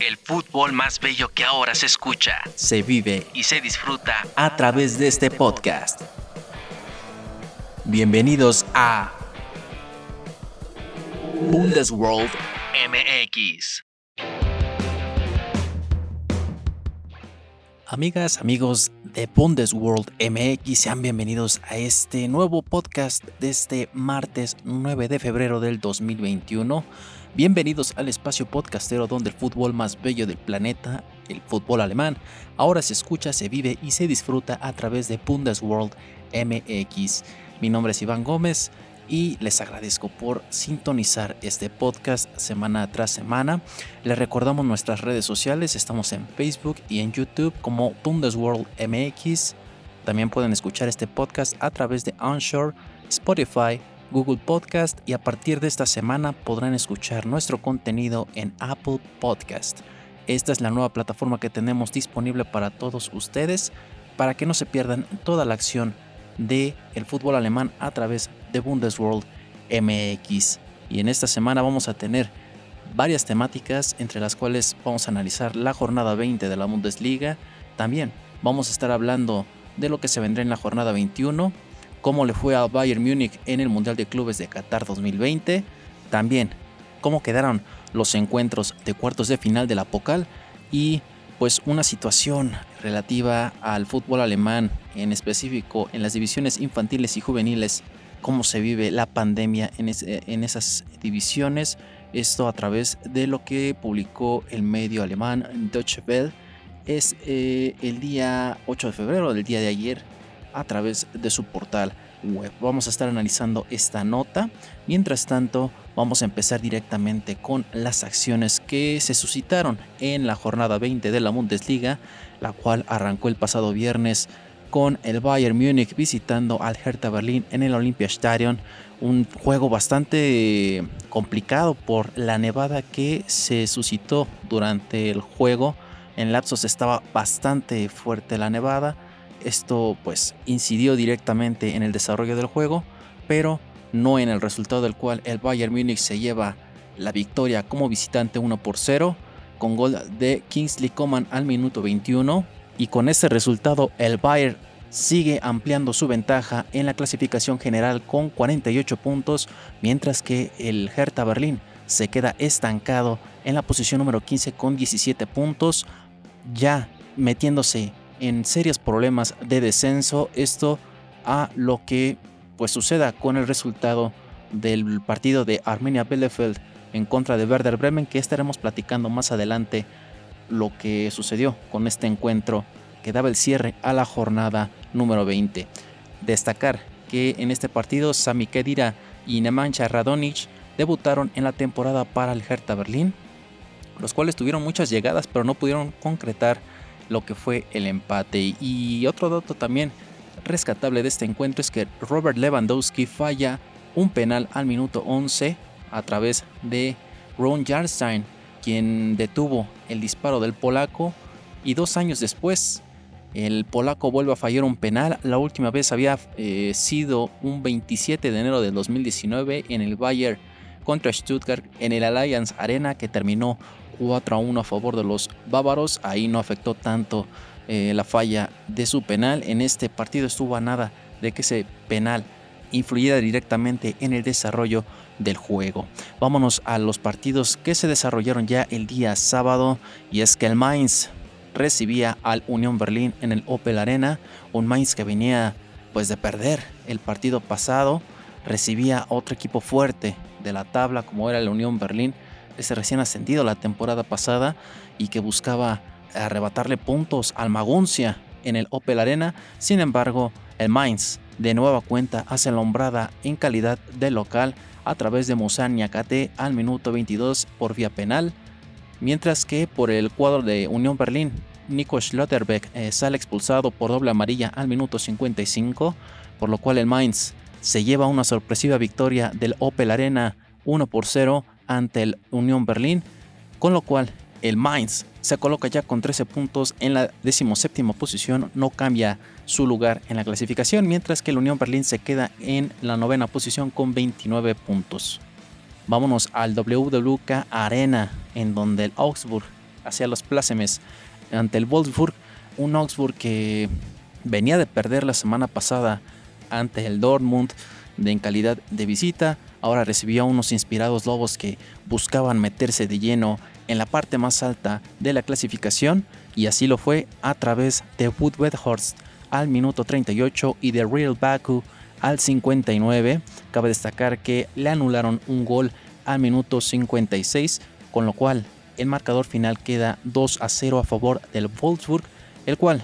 El fútbol más bello que ahora se escucha, se vive y se disfruta a través de este podcast. Bienvenidos a Bundesworld MX. Amigas, amigos de Bundesworld MX, sean bienvenidos a este nuevo podcast de este martes 9 de febrero del 2021. Bienvenidos al espacio podcastero donde el fútbol más bello del planeta, el fútbol alemán, ahora se escucha, se vive y se disfruta a través de Bundesworld MX. Mi nombre es Iván Gómez y les agradezco por sintonizar este podcast semana tras semana. Les recordamos nuestras redes sociales, estamos en Facebook y en YouTube como Bundesworld MX. También pueden escuchar este podcast a través de Onshore, Spotify, Google Podcast y a partir de esta semana podrán escuchar nuestro contenido en Apple Podcast. Esta es la nueva plataforma que tenemos disponible para todos ustedes para que no se pierdan toda la acción de el fútbol alemán a través de Bundesworld MX. Y en esta semana vamos a tener varias temáticas entre las cuales vamos a analizar la jornada 20 de la Bundesliga. También vamos a estar hablando de lo que se vendrá en la jornada 21 cómo le fue a Bayern Múnich en el Mundial de Clubes de Qatar 2020, también cómo quedaron los encuentros de cuartos de final de la Pocal y pues una situación relativa al fútbol alemán, en específico en las divisiones infantiles y juveniles, cómo se vive la pandemia en, esas divisiones, esto a través de lo que publicó el medio alemán Deutsche Welle, es eh, el día 8 de febrero, del día de ayer, a través de su portal web. Vamos a estar analizando esta nota. Mientras tanto, vamos a empezar directamente con las acciones que se suscitaron en la jornada 20 de la Bundesliga, la cual arrancó el pasado viernes con el Bayern Múnich visitando al Hertha Berlín en el Olympiastadion. Un juego bastante complicado por la nevada que se suscitó durante el juego. En lapsos estaba bastante fuerte la nevada esto pues incidió directamente en el desarrollo del juego, pero no en el resultado del cual el Bayern Múnich se lleva la victoria como visitante 1 por 0 con gol de Kingsley Coman al minuto 21 y con ese resultado el Bayern sigue ampliando su ventaja en la clasificación general con 48 puntos, mientras que el Hertha Berlín se queda estancado en la posición número 15 con 17 puntos, ya metiéndose en serios problemas de descenso. Esto a lo que pues suceda con el resultado del partido de Armenia Bielefeld en contra de Werder Bremen que estaremos platicando más adelante lo que sucedió con este encuentro que daba el cierre a la jornada número 20. Destacar que en este partido Sami Kedira y Nemanja Radonic debutaron en la temporada para el Hertha Berlín, los cuales tuvieron muchas llegadas pero no pudieron concretar lo que fue el empate. Y otro dato también rescatable de este encuentro es que Robert Lewandowski falla un penal al minuto 11 a través de Ron Jarstein, quien detuvo el disparo del polaco y dos años después el polaco vuelve a fallar un penal. La última vez había eh, sido un 27 de enero del 2019 en el Bayern contra Stuttgart en el Allianz Arena que terminó 4 a 1 a favor de los bávaros. Ahí no afectó tanto eh, la falla de su penal. En este partido estuvo a nada de que ese penal influyera directamente en el desarrollo del juego. Vámonos a los partidos que se desarrollaron ya el día sábado y es que el Mainz recibía al Unión Berlín en el Opel Arena, un Mainz que venía pues de perder el partido pasado, recibía otro equipo fuerte de la tabla como era el Unión Berlín ese recién ascendido la temporada pasada y que buscaba arrebatarle puntos al Maguncia en el Opel Arena. Sin embargo, el Mainz de nueva cuenta hace la hombrada en calidad de local a través de Musan Niakate al minuto 22 por vía penal, mientras que por el cuadro de Unión Berlín, Nico Schlotterbeck eh, sale expulsado por doble amarilla al minuto 55, por lo cual el Mainz se lleva una sorpresiva victoria del Opel Arena 1 por 0 ante el Unión Berlín, con lo cual el Mainz se coloca ya con 13 puntos en la decimoséptima posición, no cambia su lugar en la clasificación, mientras que el Unión Berlín se queda en la novena posición con 29 puntos. Vámonos al WWK Arena, en donde el Augsburg hacia los plácemes ante el Wolfsburg, un Augsburg que venía de perder la semana pasada ante el Dortmund de en calidad de visita, ahora recibía unos inspirados lobos que buscaban meterse de lleno en la parte más alta de la clasificación y así lo fue a través de Wood Horst al minuto 38 y de Real Baku al 59. Cabe destacar que le anularon un gol al minuto 56, con lo cual el marcador final queda 2 a 0 a favor del Wolfsburg, el cual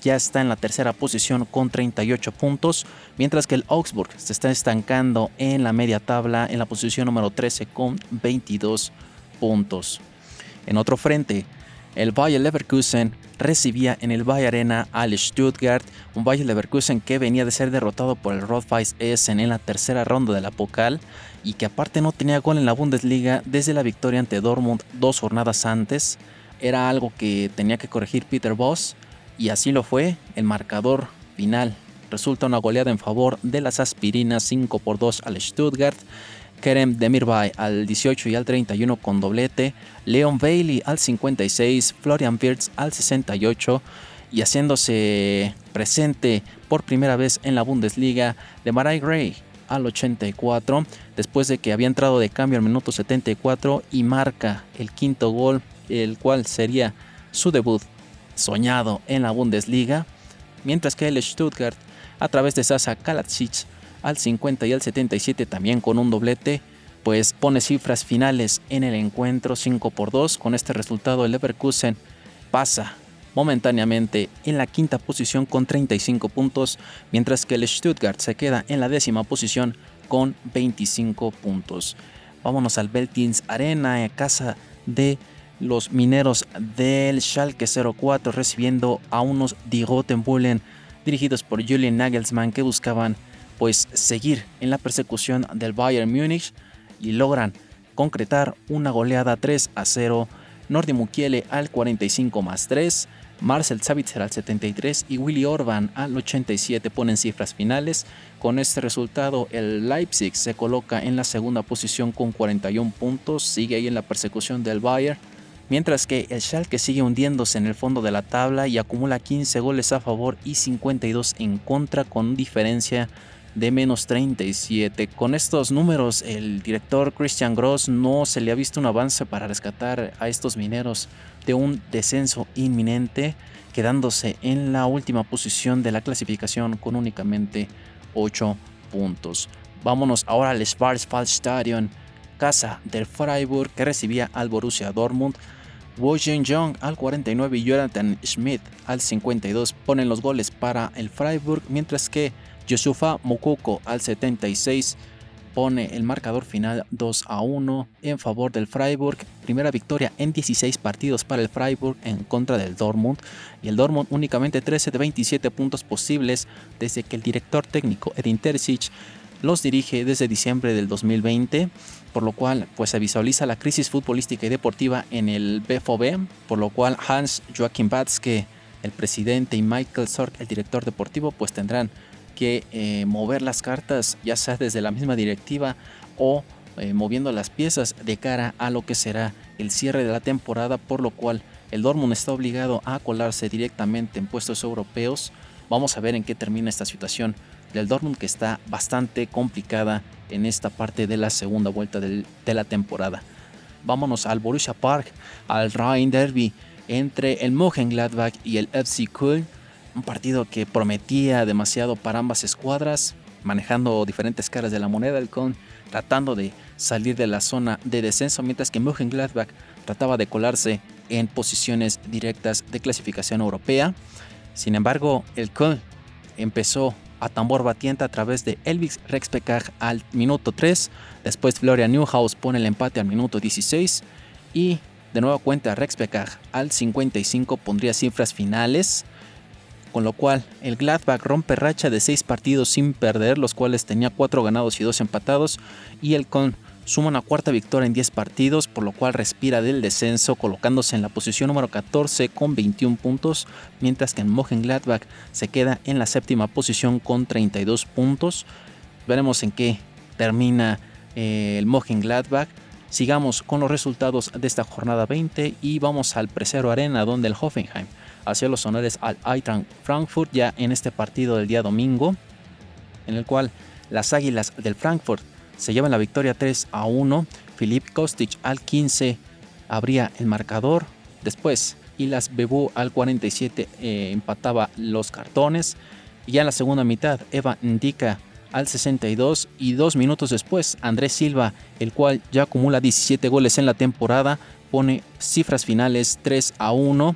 ya está en la tercera posición con 38 puntos, mientras que el Augsburg se está estancando en la media tabla en la posición número 13 con 22 puntos. En otro frente, el Bayer Leverkusen recibía en el Bayer Arena al Stuttgart, un Bayer Leverkusen que venía de ser derrotado por el Rot-Weiss Essen en la tercera ronda de la Pokal y que aparte no tenía gol en la Bundesliga desde la victoria ante Dortmund dos jornadas antes. Era algo que tenía que corregir Peter Voss y así lo fue. El marcador final resulta una goleada en favor de las aspirinas 5 por 2 al Stuttgart. Kerem Demirbay al 18 y al 31 con doblete, Leon Bailey al 56, Florian Wirtz al 68 y haciéndose presente por primera vez en la Bundesliga de Marai Gray al 84, después de que había entrado de cambio al minuto 74 y marca el quinto gol, el cual sería su debut soñado en la Bundesliga, mientras que el Stuttgart, a través de Sasa Kalacic al 50 y al 77 también con un doblete, pues pone cifras finales en el encuentro 5 por 2. Con este resultado el Leverkusen pasa momentáneamente en la quinta posición con 35 puntos, mientras que el Stuttgart se queda en la décima posición con 25 puntos. Vámonos al Beltins Arena, casa de los mineros del Schalke 04 recibiendo a unos Die Bullen dirigidos por Julian Nagelsmann que buscaban pues seguir en la persecución del Bayern Múnich y logran concretar una goleada 3 a 0. Nordi Mukiele al 45 más 3, Marcel Savitzer al 73 y Willy Orban al 87 ponen cifras finales. Con este resultado el Leipzig se coloca en la segunda posición con 41 puntos, sigue ahí en la persecución del Bayern mientras que el Schalke sigue hundiéndose en el fondo de la tabla y acumula 15 goles a favor y 52 en contra con diferencia de menos 37. Con estos números, el director Christian Gross no se le ha visto un avance para rescatar a estos mineros de un descenso inminente, quedándose en la última posición de la clasificación con únicamente 8 puntos. Vámonos ahora al Schwarzwaldstadion, casa del Freiburg que recibía al Borussia Dortmund. Wo Jong al 49 y Jonathan Schmidt al 52 ponen los goles para el Freiburg, mientras que Yusufa Mukoko al 76 pone el marcador final 2 a 1 en favor del Freiburg. Primera victoria en 16 partidos para el Freiburg en contra del Dortmund. Y el Dortmund únicamente 13 de 27 puntos posibles desde que el director técnico Edin Terzic los dirige desde diciembre del 2020 por lo cual pues se visualiza la crisis futbolística y deportiva en el BFOB, por lo cual Hans Joachim Batzke, el presidente, y Michael Sorg, el director deportivo, pues tendrán que eh, mover las cartas, ya sea desde la misma directiva o eh, moviendo las piezas de cara a lo que será el cierre de la temporada, por lo cual el Dortmund está obligado a colarse directamente en puestos europeos. Vamos a ver en qué termina esta situación del Dortmund que está bastante complicada en esta parte de la segunda vuelta de la temporada. Vámonos al Borussia Park, al Rhein Derby entre el Mönchengladbach y el FC Köln, un partido que prometía demasiado para ambas escuadras, manejando diferentes caras de la moneda, el Köln tratando de salir de la zona de descenso, mientras que Mönchengladbach trataba de colarse en posiciones directas de clasificación europea. Sin embargo, el Köln empezó a tambor batiente a través de Elvis Rexpecag al minuto 3. Después Florian Newhouse pone el empate al minuto 16. Y de nuevo cuenta Rexpecag al 55 pondría cifras finales. Con lo cual el Gladbach rompe racha de 6 partidos sin perder, los cuales tenía 4 ganados y 2 empatados. Y el con suma una cuarta victoria en 10 partidos, por lo cual respira del descenso, colocándose en la posición número 14 con 21 puntos, mientras que en Mönchengladbach se queda en la séptima posición con 32 puntos. Veremos en qué termina eh, el Mönchengladbach. Sigamos con los resultados de esta jornada 20 y vamos al Presero Arena donde el Hoffenheim hacía los honores al Eintracht Frankfurt ya en este partido del día domingo en el cual las Águilas del Frankfurt se llevan la victoria 3 a 1. Filip Kostic al 15 abría el marcador. Después, Ilas Bebú al 47 eh, empataba los cartones. Y ya en la segunda mitad, Eva Indica al 62 y dos minutos después, Andrés Silva, el cual ya acumula 17 goles en la temporada, pone cifras finales 3 a 1,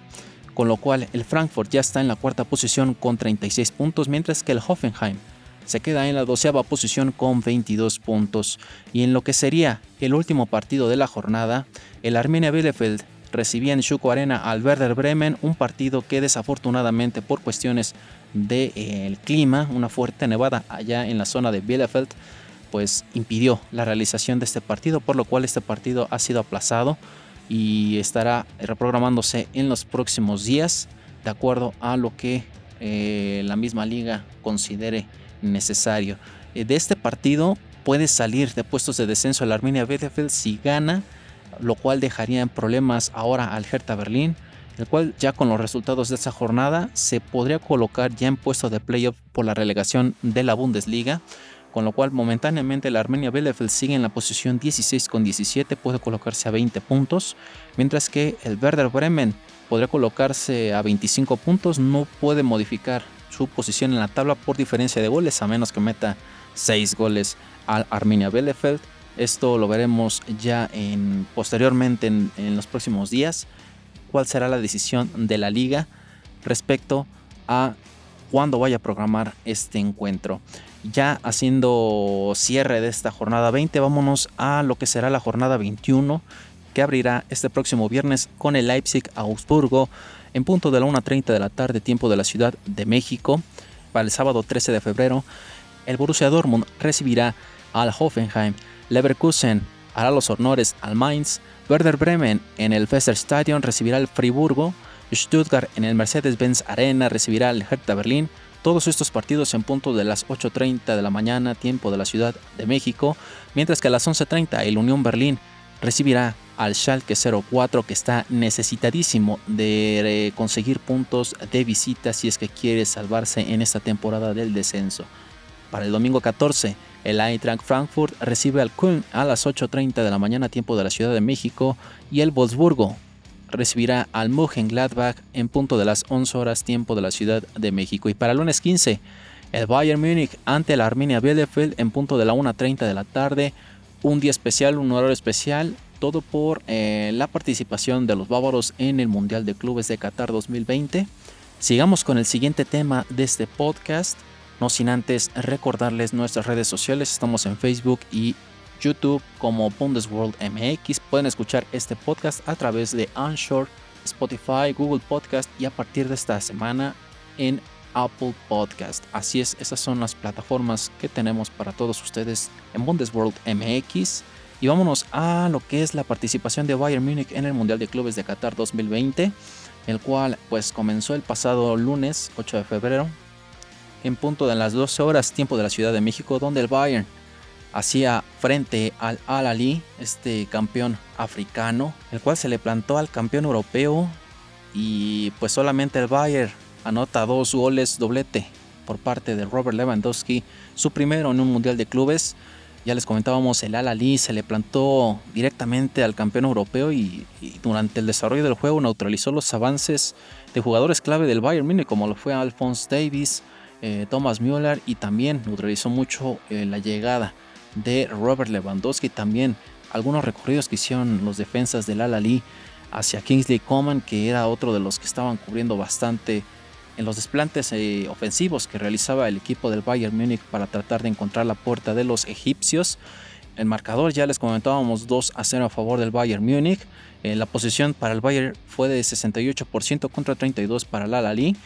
con lo cual el Frankfurt ya está en la cuarta posición con 36 puntos, mientras que el Hoffenheim se queda en la doceava posición con 22 puntos. Y en lo que sería el último partido de la jornada, el Arminia Bielefeld recibía en Schuko Arena al Werder Bremen, un partido que desafortunadamente por cuestiones del eh, clima, una fuerte nevada allá en la zona de Bielefeld, pues impidió la realización de este partido, por lo cual este partido ha sido aplazado y estará reprogramándose en los próximos días, de acuerdo a lo que eh, la misma liga considere necesario. Eh, de este partido puede salir de puestos de descenso el Arminia Bielefeld si gana, lo cual dejaría en problemas ahora al Hertha Berlín, el cual ya con los resultados de esa jornada se podría colocar ya en puesto de playoff por la relegación de la Bundesliga, con lo cual momentáneamente el Armenia Bielefeld sigue en la posición 16 con 17, puede colocarse a 20 puntos, mientras que el Werder Bremen podría colocarse a 25 puntos, no puede modificar su posición en la tabla por diferencia de goles, a menos que meta 6 goles al Arminia Bielefeld. Esto lo veremos ya en, posteriormente en, los próximos días. ¿Cuál será la decisión de la liga respecto a cuándo vaya a programar este encuentro? Ya haciendo cierre de esta jornada 20, vámonos a lo que será la jornada 21 que abrirá este próximo viernes con el Leipzig Augsburgo en punto de la 1.30 de la tarde, tiempo de la Ciudad de México. Para el sábado 13 de febrero, el Borussia Dortmund recibirá al Hoffenheim, Leverkusen hará los honores al Mainz, Werder Bremen en el Stadion recibirá al Friburgo, Stuttgart en el Mercedes-Benz Arena recibirá al Hertha Berlín. Todos estos partidos en punto de las 8.30 de la mañana, tiempo de la Ciudad de México, mientras que a las 11.30 el Unión Berlín recibirá al Schalke 04 que está necesitadísimo de conseguir puntos de visita si es que quiere salvarse en esta temporada del descenso. Para el domingo 14, el Eintracht Frankfurt recibe al Köln a las 8.30 de la mañana tiempo de la Ciudad de México y el Wolfsburgo recibirá al Mönchengladbach en punto de las 11 horas tiempo de la Ciudad de México. Y para el lunes 15, el Bayern Múnich ante la Arminia Bielefeld en punto de la 1.30 de la tarde. Un día especial, un horario especial todo por eh, la participación de los bávaros en el Mundial de Clubes de Qatar 2020. Sigamos con el siguiente tema de este podcast, no sin antes recordarles nuestras redes sociales, estamos en Facebook y YouTube como Bundesworld MX. Pueden escuchar este podcast a través de Anchor, Spotify, Google Podcast y a partir de esta semana en Apple Podcast. Así es, esas son las plataformas que tenemos para todos ustedes en Bundesworld MX. Y vámonos a lo que es la participación de Bayern Múnich en el Mundial de Clubes de Qatar 2020, el cual pues comenzó el pasado lunes 8 de febrero en punto de las 12 horas tiempo de la Ciudad de México, donde el Bayern hacía frente al Al Ali, este campeón africano, el cual se le plantó al campeón europeo y pues solamente el Bayern anota dos goles doblete por parte de Robert Lewandowski, su primero en un Mundial de Clubes. Ya les comentábamos, el Al-Ali se le plantó directamente al campeón europeo y, durante el desarrollo del juego neutralizó los avances de jugadores clave del Bayern Múnich como lo fue Alphonse Davis, eh, Thomas Müller y también neutralizó mucho eh, la llegada de Robert Lewandowski. También algunos recorridos que hicieron los defensas del Al-Ali hacia Kingsley Coman, que era otro de los que estaban cubriendo bastante en los desplantes eh, ofensivos que realizaba el equipo del Bayern Múnich para tratar de encontrar la puerta de los egipcios. El marcador ya les comentábamos 2 a 0 a favor del Bayern Múnich. Eh, la posición para el Bayern fue de 68% contra 32 para el Al-Ali.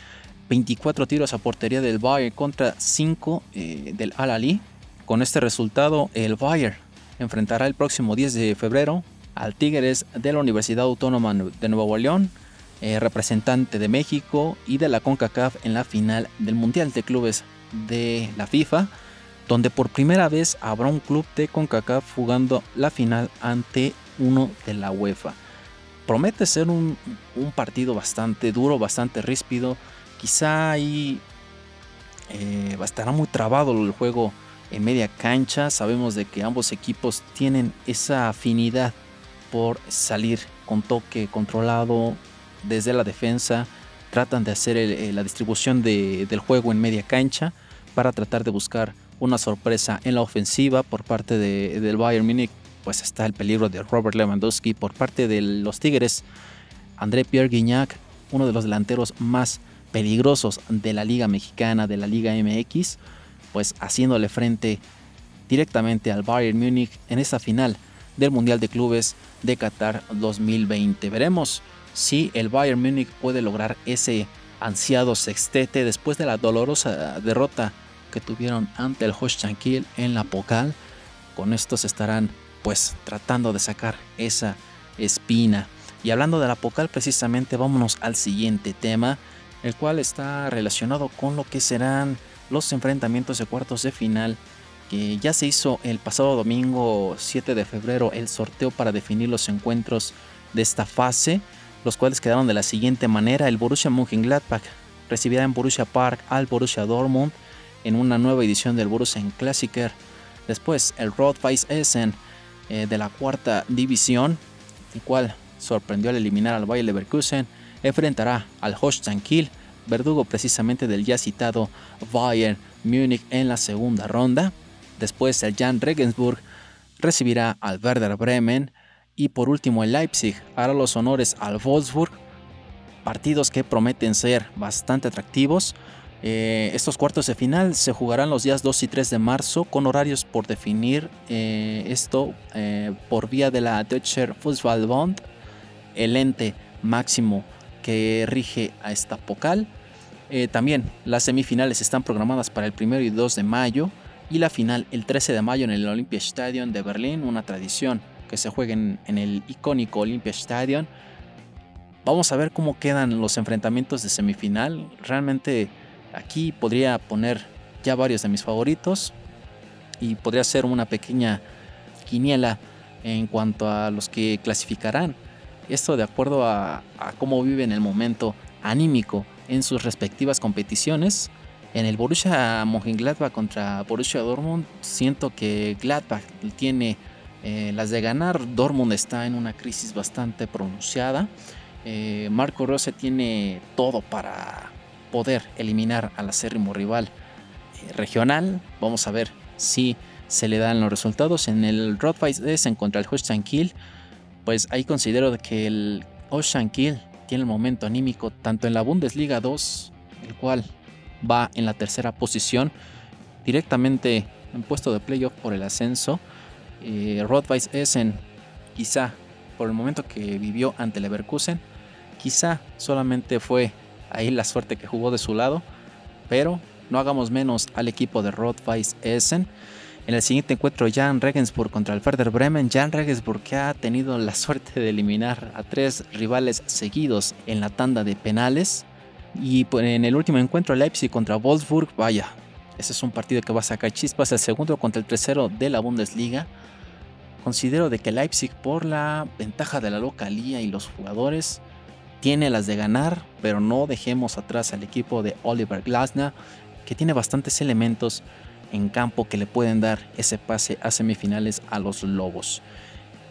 24 tiros a portería del Bayern contra 5 eh, del Al-Ali. Con este resultado, el Bayern enfrentará el próximo 10 de febrero al Tigres de la Universidad Autónoma de Nuevo León eh, representante de México y de la CONCACAF en la final del Mundial de Clubes de la FIFA. donde por primera vez habrá un club de CONCACAF jugando la final ante uno de la UEFA. Promete ser un, partido bastante duro, bastante ríspido. Quizá ahí eh, estará muy trabado el juego en media cancha. Sabemos de que ambos equipos tienen esa afinidad por salir con toque controlado desde la defensa. Tratan de hacer eh, la distribución del juego en media cancha para tratar de buscar una sorpresa en la ofensiva por parte del Bayern Múnich. Pues está el peligro de Robert Lewandowski por parte de los Tigres. André Pierre Guignac, uno de los delanteros más peligrosos de la Liga Mexicana, de la Liga MX, pues haciéndole frente directamente al Bayern Múnich en esa final del Mundial de Clubes de Qatar 2020. Veremos si el Bayern Múnich puede lograr ese ansiado sextete después de la dolorosa derrota que tuvieron ante el Holstein en la Pokal. Con estos estarán pues tratando de sacar esa espina. Y hablando de la Pokal precisamente vámonos al siguiente tema, el cual está relacionado con lo que serán los enfrentamientos de cuartos de final que ya se hizo el pasado domingo 7 de febrero el sorteo para definir los encuentros de esta fase, los cuales quedaron de la siguiente manera: el Borussia Mönchengladbach recibirá en Borussia Park al Borussia Dortmund en una nueva edición del Borussia Klassiker. Después el Rot-Weiss Essen eh, de la cuarta división, el cual sorprendió al eliminar al Bayer Leverkusen, enfrentará al Holstein Kiel, verdugo precisamente del ya citado Bayern Múnich en la segunda ronda. Después el Jan Regensburg recibirá al Werder Bremen y por último el Leipzig hará los honores al Wolfsburg. Partidos que prometen ser bastante atractivos. Eh, estos cuartos de final se jugarán los días 2 y 3 de marzo con horarios por definir eh, esto eh, por vía de la Deutscher Fußballbund, el ente máximo que rige a esta pocal. también las semifinales están programadas para el 1 y 2 de mayo y la final el 13 de mayo en el Olympiastadion de Berlín, una tradición que se juegue en, el icónico Olympiastadion. Vamos a ver cómo quedan los enfrentamientos de semifinal. Realmente aquí podría poner ya varios de mis favoritos y podría ser una pequeña quiniela en cuanto a los que clasificarán. Esto de acuerdo a, a cómo viven el momento anímico en sus respectivas competiciones en el Borussia Mönchengladbach contra Borussia Dortmund, siento que Gladbach tiene eh, las de ganar. Dortmund está en una crisis bastante pronunciada. Eh, Marco Rose tiene todo para poder eliminar al acérrimo rival eh, regional. Vamos a ver si se le dan los resultados. En el Rot-Weiss contra el Holstein Kiel, pues ahí considero que el Holstein Kiel tiene el momento anímico tanto en la Bundesliga 2, el cual va en la tercera posición, directamente en puesto de playoff por el ascenso. Eh, Essen, quizá por el momento que vivió ante Leverkusen, quizá solamente fue ahí la suerte que jugó de su lado, pero no hagamos menos al equipo de Rottweiss Essen. En el siguiente encuentro, Jan Regensburg contra el Werder Bremen. Jan Regensburg que ha tenido la suerte de eliminar a tres rivales seguidos en la tanda de penales. Y pues, en el último encuentro, Leipzig contra Wolfsburg, vaya, ese es un partido que va a sacar chispas. El segundo contra el tercero de la Bundesliga. Considero de que Leipzig, por la ventaja de la localía y los jugadores, tiene las de ganar, pero no dejemos atrás al equipo de Oliver Glasner, que tiene bastantes elementos en campo que le pueden dar ese pase a semifinales a los Lobos.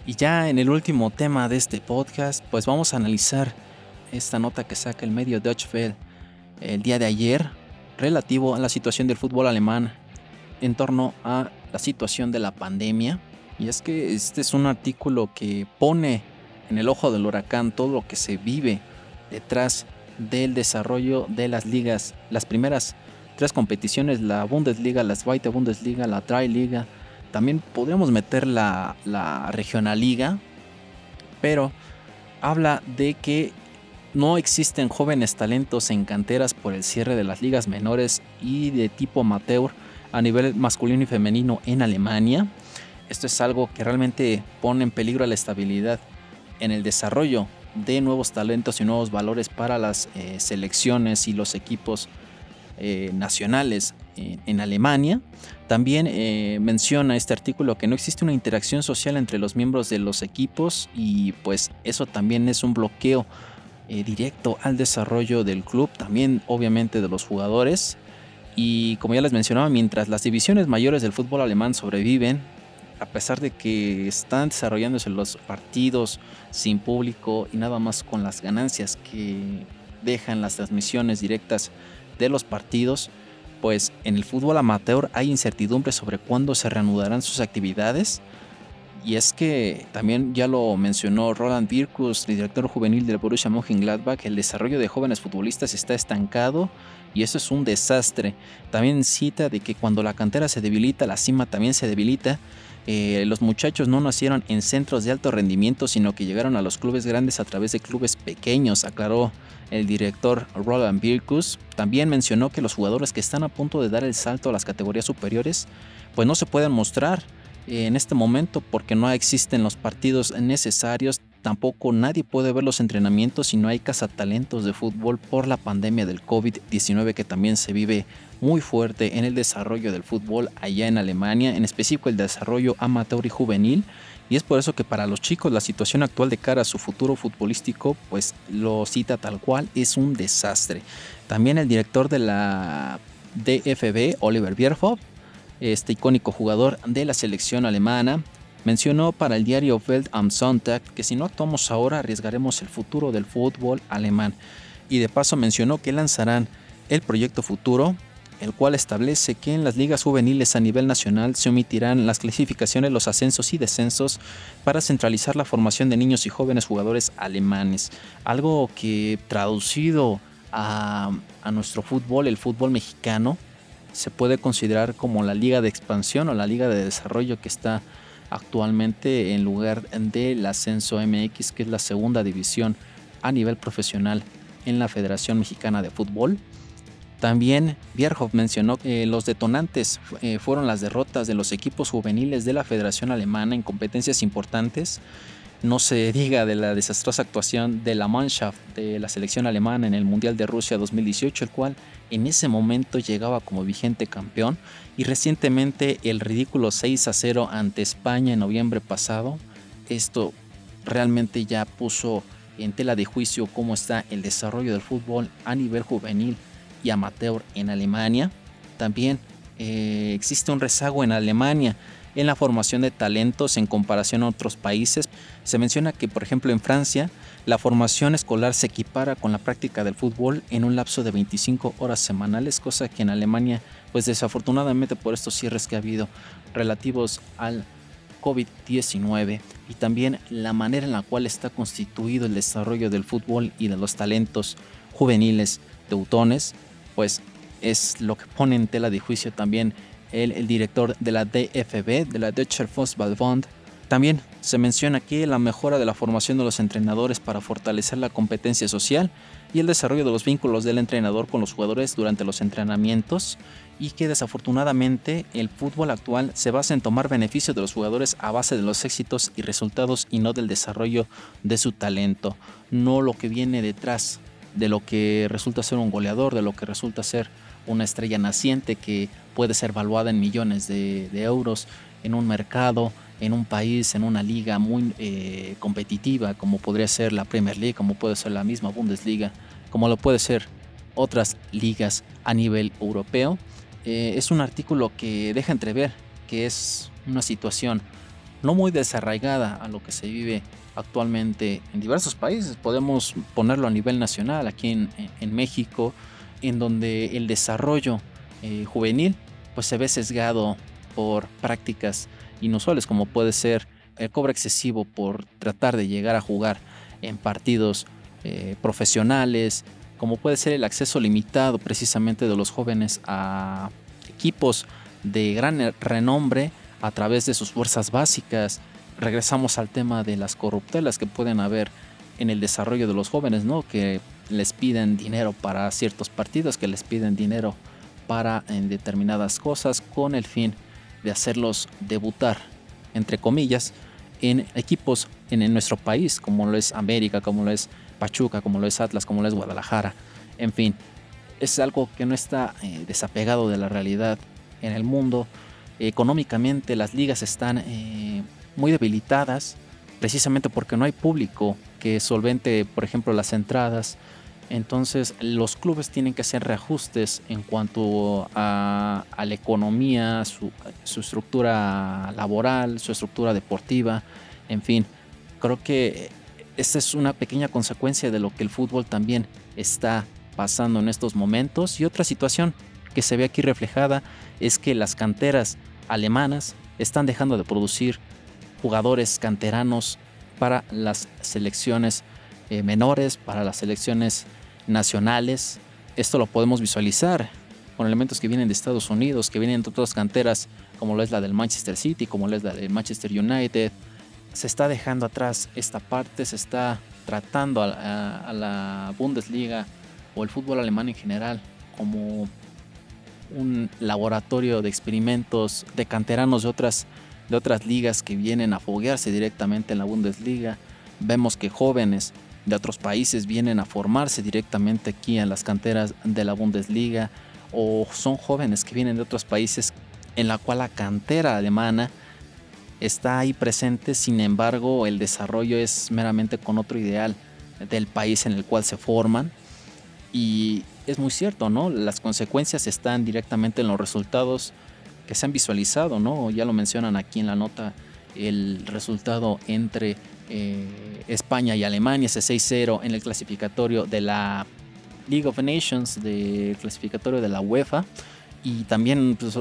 Y ya en el último tema de este podcast, pues vamos a analizar esta nota que saca el medio Deutsche el día de ayer relativo a la situación del fútbol alemán en torno a la situación de la pandemia. Y es que este es un artículo que pone en el ojo del huracán todo lo que se vive detrás del desarrollo de las ligas, las primeras tres competiciones, la Bundesliga, la Zweite Bundesliga, la Drei Liga. También podríamos meter la, la Regionalliga, pero habla de que no existen jóvenes talentos en canteras por el cierre de las ligas menores y de tipo amateur a nivel masculino y femenino en Alemania. Esto es algo que realmente pone en peligro la estabilidad en el desarrollo de nuevos talentos y nuevos valores para las eh, selecciones y los equipos eh, nacionales en, Alemania. También eh, menciona este artículo que no existe una interacción social entre los miembros de los equipos y pues eso también es un bloqueo eh, directo al desarrollo del club, también obviamente de los jugadores. Y como ya les mencionaba, mientras las divisiones mayores del fútbol alemán sobreviven, a pesar de que están desarrollándose los partidos sin público y nada más con las ganancias que dejan las transmisiones directas de los partidos, pues en el fútbol amateur hay incertidumbre sobre cuándo se reanudarán sus actividades. Y es que también ya lo mencionó Roland Birkus, el director juvenil del Borussia Mönchengladbach, el desarrollo de jóvenes futbolistas está estancado y eso es un desastre. También cita de que cuando la cantera se debilita, la cima también se debilita eh, los muchachos no nacieron en centros de alto rendimiento, sino que llegaron a los clubes grandes a través de clubes pequeños, aclaró el director Roland Birkus. También mencionó que los jugadores que están a punto de dar el salto a las categorías superiores, pues no se pueden mostrar en este momento porque no existen los partidos necesarios Tampoco nadie puede ver los entrenamientos si no hay cazatalentos de fútbol por la pandemia del COVID-19 que también se vive muy fuerte en el desarrollo del fútbol allá en Alemania, en específico el desarrollo amateur y juvenil. Y es por eso que para los chicos la situación actual de cara a su futuro futbolístico, pues lo cita tal cual, es un desastre. También el director de la DFB, Oliver Bierhoff, este icónico jugador de la selección alemana, Mencionó para el diario Welt am Sonntag que si no actuamos ahora arriesgaremos el futuro del fútbol alemán. Y de paso mencionó que lanzarán el proyecto futuro, el cual establece que en las ligas juveniles a nivel nacional se omitirán las clasificaciones, los ascensos y descensos para centralizar la formación de niños y jóvenes jugadores alemanes. Algo que traducido a, a nuestro fútbol, el fútbol mexicano, se puede considerar como la liga de expansión o la liga de desarrollo que está actualmente en lugar del ascenso MX, que es la segunda división a nivel profesional en la Federación Mexicana de Fútbol. También Bierhoff mencionó que los detonantes eh, fueron las derrotas de los equipos juveniles de la Federación Alemana en competencias importantes no se diga de la desastrosa actuación de la Mannschaft de la selección alemana en el Mundial de Rusia 2018, el cual en ese momento llegaba como vigente campeón, y recientemente el ridículo 6 a 0 ante España en noviembre pasado. Esto realmente ya puso en tela de juicio cómo está el desarrollo del fútbol a nivel juvenil y amateur en Alemania. También eh, existe un rezago en Alemania en la formación de talentos en comparación a otros países. Se menciona que, por ejemplo, en Francia, la formación escolar se equipara con la práctica del fútbol en un lapso de 25 horas semanales, cosa que en Alemania, pues desafortunadamente por estos cierres que ha habido relativos al COVID-19 y también la manera en la cual está constituido el desarrollo del fútbol y de los talentos juveniles teutones, pues es lo que pone en tela de juicio también el, director de la DFB, de la Deutsche Fußballbund. También se menciona aquí la mejora de la formación de los entrenadores para fortalecer la competencia social y el desarrollo de los vínculos del entrenador con los jugadores durante los entrenamientos y que desafortunadamente el fútbol actual se basa en tomar beneficio de los jugadores a base de los éxitos y resultados y no del desarrollo de su talento, no lo que viene detrás de lo que resulta ser un goleador, de lo que resulta ser una estrella naciente que puede ser valuada en millones de, euros en un mercado, en un país, en una liga muy eh, competitiva, como podría ser la Premier League, como puede ser la misma Bundesliga, como lo puede ser otras ligas a nivel europeo. Eh, es un artículo que deja entrever que es una situación no muy desarraigada a lo que se vive actualmente en diversos países. Podemos ponerlo a nivel nacional, aquí en, México, en donde el desarrollo eh, juvenil pues se ve sesgado por prácticas inusuales como puede ser el cobro excesivo por tratar de llegar a jugar en partidos eh, profesionales, como puede ser el acceso limitado precisamente de los jóvenes a equipos de gran renombre a través de sus fuerzas básicas. Regresamos al tema de las corruptelas que pueden haber en el desarrollo de los jóvenes, ¿no? Que les piden dinero para ciertos partidos, que les piden dinero para determinadas cosas con el fin de hacerlos debutar, entre comillas, en equipos en, nuestro país, como lo es América, como lo es Pachuca, como lo es Atlas, como lo es Guadalajara, en fin. es algo que no está eh, desapegado de la realidad en el mundo. Económicamente las ligas están eh, muy debilitadas, precisamente porque no hay público que solvente, por ejemplo, las entradas. Entonces los clubes tienen que hacer reajustes en cuanto a, la economía, su, estructura laboral, su estructura deportiva, en fin. Creo que esta es una pequeña consecuencia de lo que el fútbol también está pasando en estos momentos. Y otra situación que se ve aquí reflejada es que las canteras alemanas están dejando de producir jugadores canteranos para las selecciones eh, menores, para las selecciones nacionales. Esto lo podemos visualizar con elementos que vienen de Estados Unidos, que vienen de otras canteras, como lo es la del Manchester City, como lo es la del Manchester United. Se está dejando atrás esta parte, se está tratando a, la Bundesliga o el fútbol alemán en general como un laboratorio de experimentos de canteranos de otras, de otras ligas que vienen a foguearse directamente en la Bundesliga. Vemos que jóvenes de otros países vienen a formarse directamente aquí en las canteras de la Bundesliga o son jóvenes que vienen de otros países en la cual la cantera alemana está ahí presente, sin embargo el desarrollo es meramente con otro ideal del país en el cual se forman y es muy cierto, ¿no? Las consecuencias están directamente en los resultados que se han visualizado, ¿no? Ya lo mencionan aquí en la nota el resultado entre eh, España y Alemania, ese 6-0 en el clasificatorio de la League of Nations, del clasificatorio de la UEFA. Y también pues,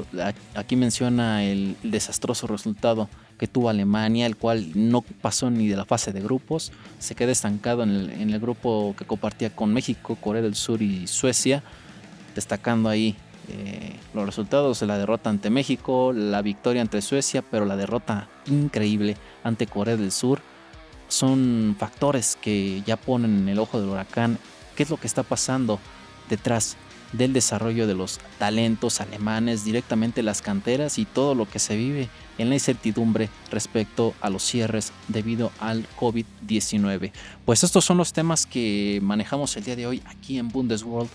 aquí menciona el, desastroso resultado que tuvo Alemania, el cual no pasó ni de la fase de grupos, se queda estancado en el, en el grupo que compartía con México, Corea del Sur y Suecia, destacando ahí eh, los resultados de la derrota ante México, la victoria ante Suecia, pero la derrota increíble ante Corea del Sur son factores que ya ponen en el ojo del huracán qué es lo que está pasando detrás del desarrollo de los talentos alemanes, directamente las canteras y todo lo que se vive en la incertidumbre respecto a los cierres debido al COVID-19. Pues estos son los temas que manejamos el día de hoy aquí en Bundesworld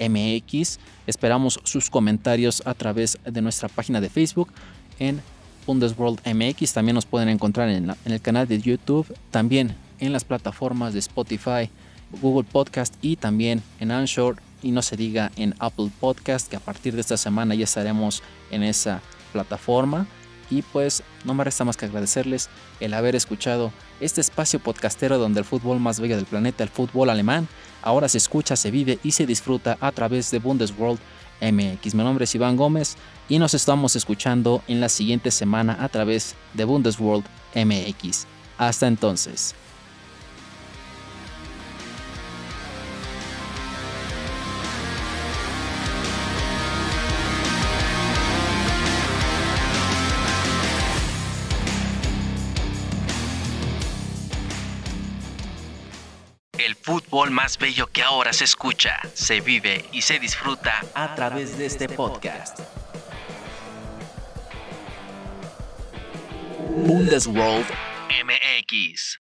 MX. Esperamos sus comentarios a través de nuestra página de Facebook en Bundesworld MX. También nos pueden encontrar en, el canal de YouTube, también en las plataformas de Spotify, Google Podcast y también en Anchor y no se diga en Apple Podcast que a partir de esta semana ya estaremos en esa plataforma y pues no me resta más que agradecerles el haber escuchado este espacio podcastero donde el fútbol más bello del planeta, el fútbol alemán, ahora se escucha, se vive y se disfruta a través de Bundesworld MX. Mi nombre es Iván Gómez y nos estamos escuchando en la siguiente semana a través de Bundesworld MX. Hasta entonces. Fútbol más bello que ahora se escucha, se vive y se disfruta a través de este podcast. Bundesworld MX